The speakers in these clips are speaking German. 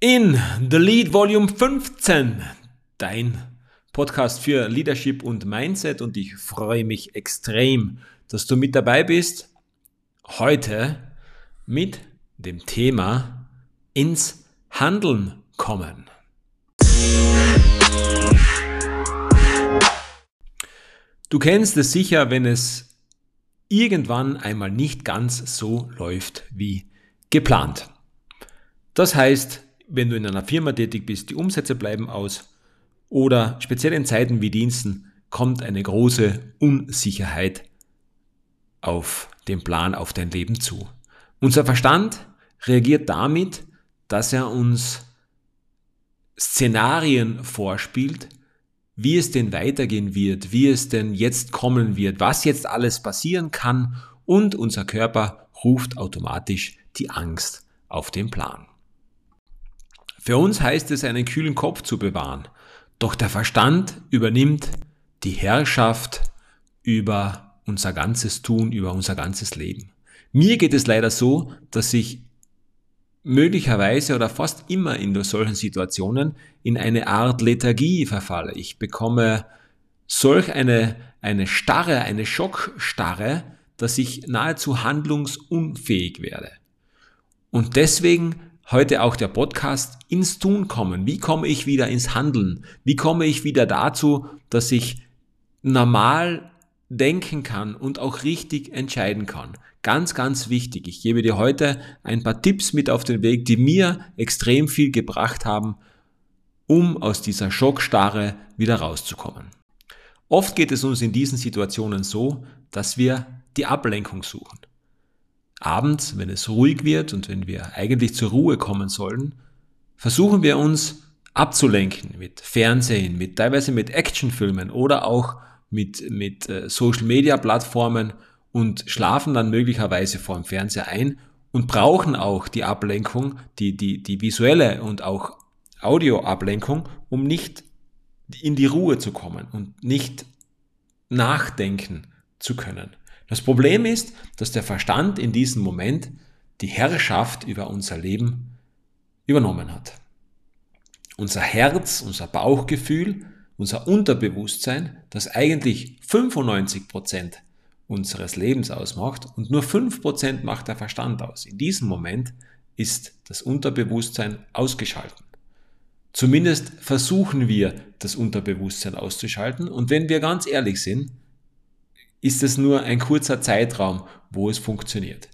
in The Lead Volume 15, dein Podcast für Leadership und Mindset und ich freue mich extrem, dass du mit dabei bist. Heute mit dem Thema ins Handeln kommen. Du kennst es sicher, wenn es irgendwann einmal nicht ganz so läuft wie geplant. Das heißt, wenn du in einer Firma tätig bist, die Umsätze bleiben aus oder speziell in Zeiten wie Diensten kommt eine große Unsicherheit auf den Plan, auf dein Leben zu. Unser Verstand reagiert damit, dass er uns Szenarien vorspielt, wie es denn weitergehen wird, wie es denn jetzt kommen wird, was jetzt alles passieren kann und unser Körper ruft automatisch die Angst auf den Plan. Für uns heißt es, einen kühlen Kopf zu bewahren. Doch der Verstand übernimmt die Herrschaft über unser ganzes Tun, über unser ganzes Leben. Mir geht es leider so, dass ich möglicherweise oder fast immer in solchen Situationen in eine Art Lethargie verfalle. Ich bekomme solch eine, eine Starre, eine Schockstarre, dass ich nahezu handlungsunfähig werde. Und deswegen Heute auch der Podcast ins Tun kommen. Wie komme ich wieder ins Handeln? Wie komme ich wieder dazu, dass ich normal denken kann und auch richtig entscheiden kann? Ganz, ganz wichtig. Ich gebe dir heute ein paar Tipps mit auf den Weg, die mir extrem viel gebracht haben, um aus dieser Schockstarre wieder rauszukommen. Oft geht es uns in diesen Situationen so, dass wir die Ablenkung suchen abends, wenn es ruhig wird und wenn wir eigentlich zur Ruhe kommen sollen, versuchen wir uns abzulenken mit Fernsehen, mit teilweise mit Actionfilmen oder auch mit, mit äh, Social Media Plattformen und schlafen dann möglicherweise vor dem Fernseher ein und brauchen auch die Ablenkung, die, die, die visuelle und auch Audioablenkung, um nicht in die Ruhe zu kommen und nicht nachdenken zu können. Das Problem ist, dass der Verstand in diesem Moment die Herrschaft über unser Leben übernommen hat. Unser Herz, unser Bauchgefühl, unser Unterbewusstsein, das eigentlich 95 Prozent unseres Lebens ausmacht und nur 5% macht der Verstand aus. In diesem Moment ist das Unterbewusstsein ausgeschalten. Zumindest versuchen wir, das Unterbewusstsein auszuschalten. Und wenn wir ganz ehrlich sind, ist es nur ein kurzer Zeitraum, wo es funktioniert.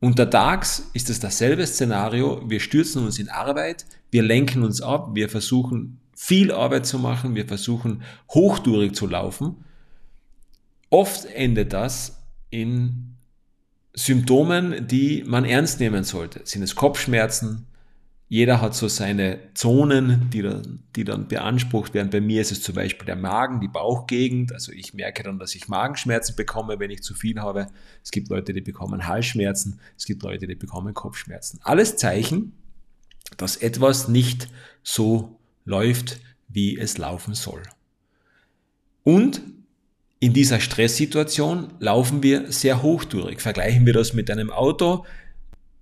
Untertags ist es dasselbe Szenario. Wir stürzen uns in Arbeit, wir lenken uns ab, wir versuchen viel Arbeit zu machen, wir versuchen hochtourig zu laufen. Oft endet das in Symptomen, die man ernst nehmen sollte. Sind es Kopfschmerzen, jeder hat so seine Zonen, die dann, die dann beansprucht werden. Bei mir ist es zum Beispiel der Magen, die Bauchgegend. Also ich merke dann, dass ich Magenschmerzen bekomme, wenn ich zu viel habe. Es gibt Leute, die bekommen Halsschmerzen. Es gibt Leute, die bekommen Kopfschmerzen. Alles Zeichen, dass etwas nicht so läuft, wie es laufen soll. Und in dieser Stresssituation laufen wir sehr hochtourig. Vergleichen wir das mit einem Auto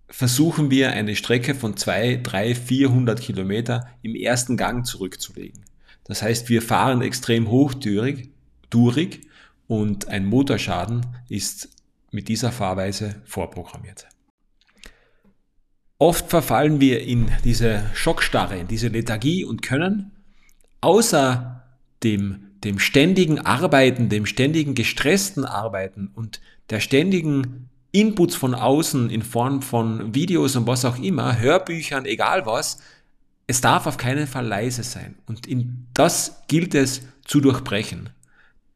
versuchen wir eine Strecke von 2, 3, 400 Kilometer im ersten Gang zurückzulegen. Das heißt, wir fahren extrem hochtürig durig und ein Motorschaden ist mit dieser Fahrweise vorprogrammiert. Oft verfallen wir in diese Schockstarre, in diese Lethargie und können außer dem, dem ständigen Arbeiten, dem ständigen gestressten Arbeiten und der ständigen Inputs von außen in Form von Videos und was auch immer, Hörbüchern, egal was, es darf auf keinen Fall leise sein. Und in das gilt es zu durchbrechen.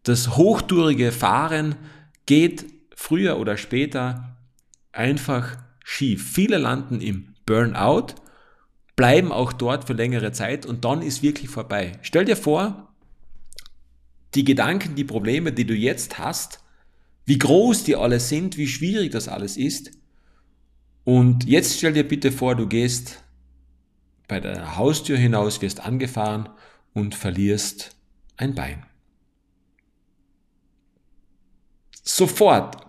Das hochtourige Fahren geht früher oder später einfach schief. Viele landen im Burnout, bleiben auch dort für längere Zeit und dann ist wirklich vorbei. Stell dir vor, die Gedanken, die Probleme, die du jetzt hast, wie groß die alle sind, wie schwierig das alles ist. Und jetzt stell dir bitte vor, du gehst bei der Haustür hinaus, wirst angefahren und verlierst ein Bein. Sofort,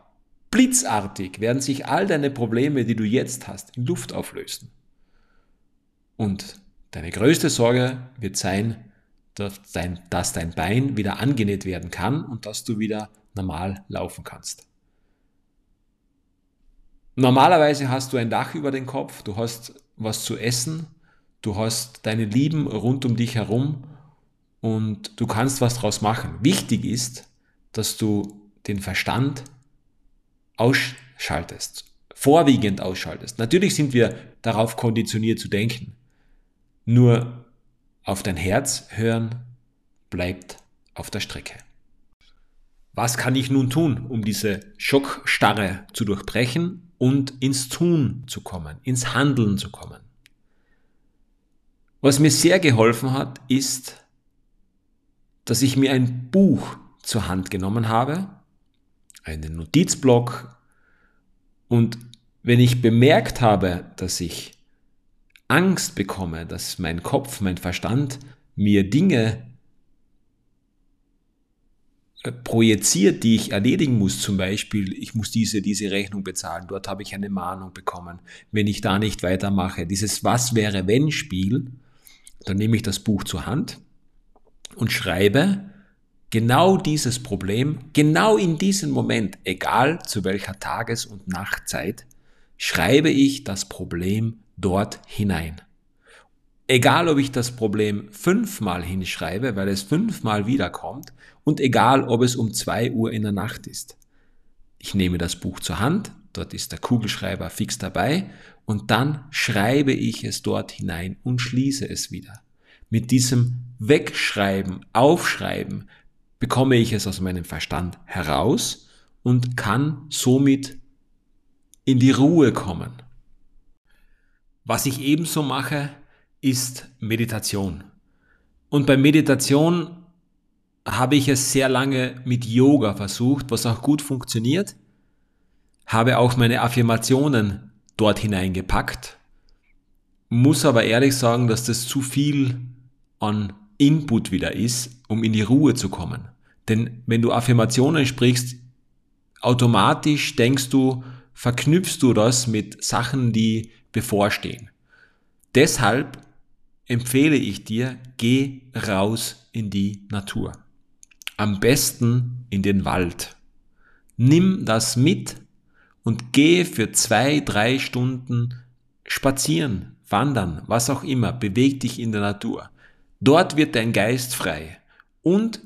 blitzartig werden sich all deine Probleme, die du jetzt hast, in Luft auflösen. Und deine größte Sorge wird sein, dass dein, dass dein Bein wieder angenäht werden kann und dass du wieder normal laufen kannst. Normalerweise hast du ein Dach über den Kopf, du hast was zu essen, du hast deine Lieben rund um dich herum und du kannst was draus machen. Wichtig ist, dass du den Verstand ausschaltest, vorwiegend ausschaltest. Natürlich sind wir darauf konditioniert zu denken. Nur auf dein Herz hören bleibt auf der Strecke. Was kann ich nun tun, um diese Schockstarre zu durchbrechen und ins Tun zu kommen, ins Handeln zu kommen? Was mir sehr geholfen hat, ist, dass ich mir ein Buch zur Hand genommen habe, einen Notizblock und wenn ich bemerkt habe, dass ich Angst bekomme, dass mein Kopf, mein Verstand mir Dinge äh, projiziert, die ich erledigen muss. Zum Beispiel, ich muss diese, diese Rechnung bezahlen. Dort habe ich eine Mahnung bekommen. Wenn ich da nicht weitermache, dieses Was wäre wenn Spiel, dann nehme ich das Buch zur Hand und schreibe genau dieses Problem, genau in diesem Moment, egal zu welcher Tages- und Nachtzeit, schreibe ich das Problem dort hinein. Egal, ob ich das Problem fünfmal hinschreibe, weil es fünfmal wiederkommt, und egal, ob es um zwei Uhr in der Nacht ist. Ich nehme das Buch zur Hand, dort ist der Kugelschreiber fix dabei, und dann schreibe ich es dort hinein und schließe es wieder. Mit diesem Wegschreiben, Aufschreiben bekomme ich es aus meinem Verstand heraus und kann somit in die Ruhe kommen. Was ich ebenso mache, ist Meditation. Und bei Meditation habe ich es sehr lange mit Yoga versucht, was auch gut funktioniert. Habe auch meine Affirmationen dort hineingepackt. Muss aber ehrlich sagen, dass das zu viel an Input wieder ist, um in die Ruhe zu kommen. Denn wenn du Affirmationen sprichst, automatisch denkst du, verknüpfst du das mit Sachen, die bevorstehen. Deshalb empfehle ich dir, geh raus in die Natur. Am besten in den Wald. Nimm das mit und geh für zwei, drei Stunden spazieren, wandern, was auch immer. Beweg dich in der Natur. Dort wird dein Geist frei. Und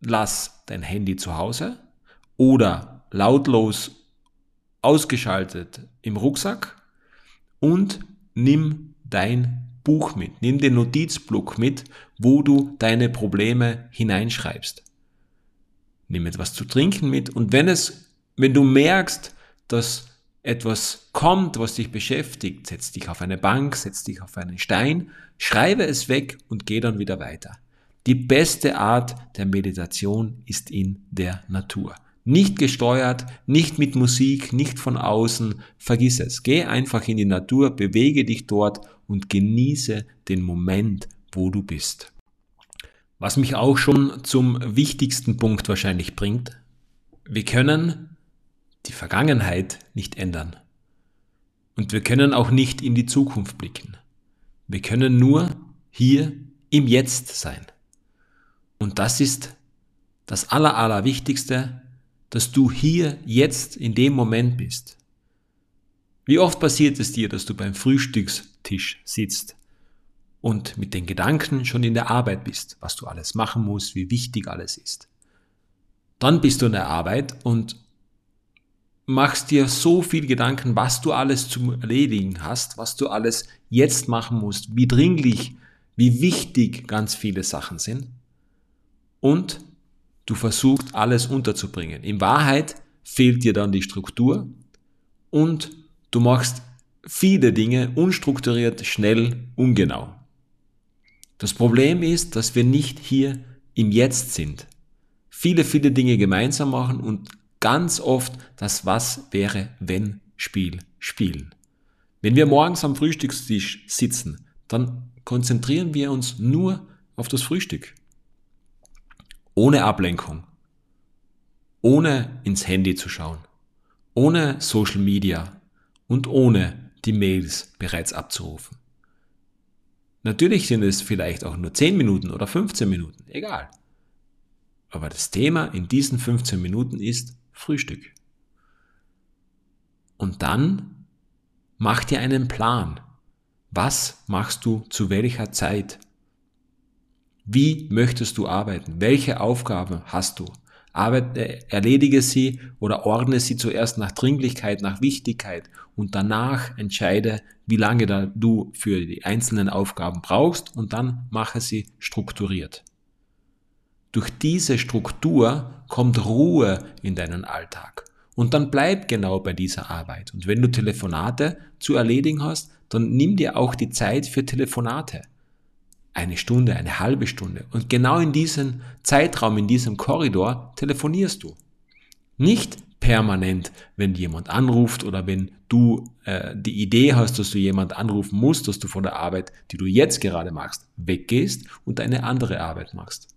lass dein Handy zu Hause oder lautlos ausgeschaltet im Rucksack und nimm dein Buch mit, nimm den Notizblock mit, wo du deine Probleme hineinschreibst. Nimm etwas zu trinken mit und wenn es, wenn du merkst, dass etwas kommt, was dich beschäftigt, setz dich auf eine Bank, setz dich auf einen Stein, schreibe es weg und geh dann wieder weiter. Die beste Art der Meditation ist in der Natur. Nicht gesteuert, nicht mit Musik, nicht von außen. Vergiss es. Geh einfach in die Natur, bewege dich dort und genieße den Moment, wo du bist. Was mich auch schon zum wichtigsten Punkt wahrscheinlich bringt. Wir können die Vergangenheit nicht ändern. Und wir können auch nicht in die Zukunft blicken. Wir können nur hier im Jetzt sein. Und das ist das Aller, Allerwichtigste, dass du hier jetzt in dem Moment bist. Wie oft passiert es dir, dass du beim Frühstückstisch sitzt und mit den Gedanken schon in der Arbeit bist, was du alles machen musst, wie wichtig alles ist. Dann bist du in der Arbeit und machst dir so viel Gedanken, was du alles zu erledigen hast, was du alles jetzt machen musst, wie dringlich, wie wichtig ganz viele Sachen sind. Und Du versuchst alles unterzubringen. In Wahrheit fehlt dir dann die Struktur und du machst viele Dinge unstrukturiert, schnell, ungenau. Das Problem ist, dass wir nicht hier im Jetzt sind. Viele, viele Dinge gemeinsam machen und ganz oft das Was wäre, wenn Spiel spielen. Wenn wir morgens am Frühstückstisch sitzen, dann konzentrieren wir uns nur auf das Frühstück ohne Ablenkung, ohne ins Handy zu schauen, ohne Social Media und ohne die Mails bereits abzurufen. Natürlich sind es vielleicht auch nur 10 Minuten oder 15 Minuten, egal. Aber das Thema in diesen 15 Minuten ist Frühstück. Und dann mach dir einen Plan. Was machst du zu welcher Zeit? Wie möchtest du arbeiten? Welche Aufgaben hast du? Arbeite, erledige sie oder ordne sie zuerst nach Dringlichkeit, nach Wichtigkeit und danach entscheide, wie lange du für die einzelnen Aufgaben brauchst und dann mache sie strukturiert. Durch diese Struktur kommt Ruhe in deinen Alltag. Und dann bleib genau bei dieser Arbeit. Und wenn du Telefonate zu erledigen hast, dann nimm dir auch die Zeit für Telefonate. Eine Stunde, eine halbe Stunde. Und genau in diesem Zeitraum, in diesem Korridor telefonierst du. Nicht permanent, wenn jemand anruft oder wenn du äh, die Idee hast, dass du jemand anrufen musst, dass du von der Arbeit, die du jetzt gerade machst, weggehst und eine andere Arbeit machst.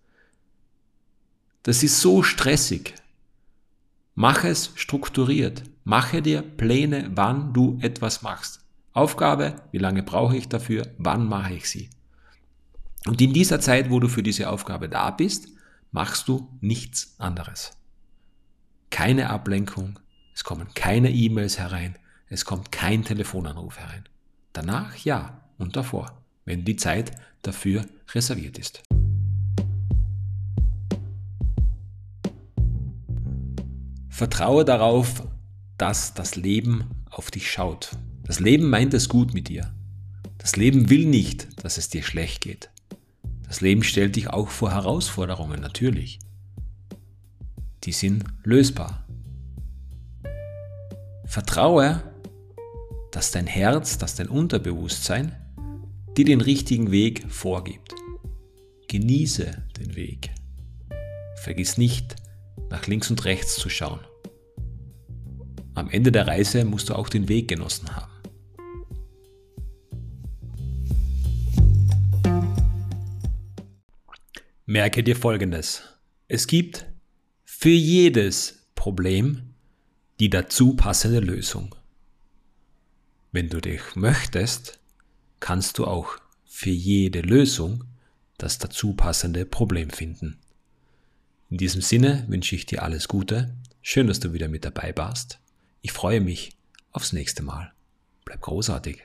Das ist so stressig. Mach es strukturiert. Mache dir Pläne, wann du etwas machst. Aufgabe, wie lange brauche ich dafür, wann mache ich sie. Und in dieser Zeit, wo du für diese Aufgabe da bist, machst du nichts anderes. Keine Ablenkung, es kommen keine E-Mails herein, es kommt kein Telefonanruf herein. Danach ja und davor, wenn die Zeit dafür reserviert ist. Vertraue darauf, dass das Leben auf dich schaut. Das Leben meint es gut mit dir. Das Leben will nicht, dass es dir schlecht geht. Das Leben stellt dich auch vor Herausforderungen, natürlich. Die sind lösbar. Vertraue, dass dein Herz, dass dein Unterbewusstsein dir den richtigen Weg vorgibt. Genieße den Weg. Vergiss nicht, nach links und rechts zu schauen. Am Ende der Reise musst du auch den Weg genossen haben. Merke dir Folgendes. Es gibt für jedes Problem die dazu passende Lösung. Wenn du dich möchtest, kannst du auch für jede Lösung das dazu passende Problem finden. In diesem Sinne wünsche ich dir alles Gute. Schön, dass du wieder mit dabei warst. Ich freue mich aufs nächste Mal. Bleib großartig.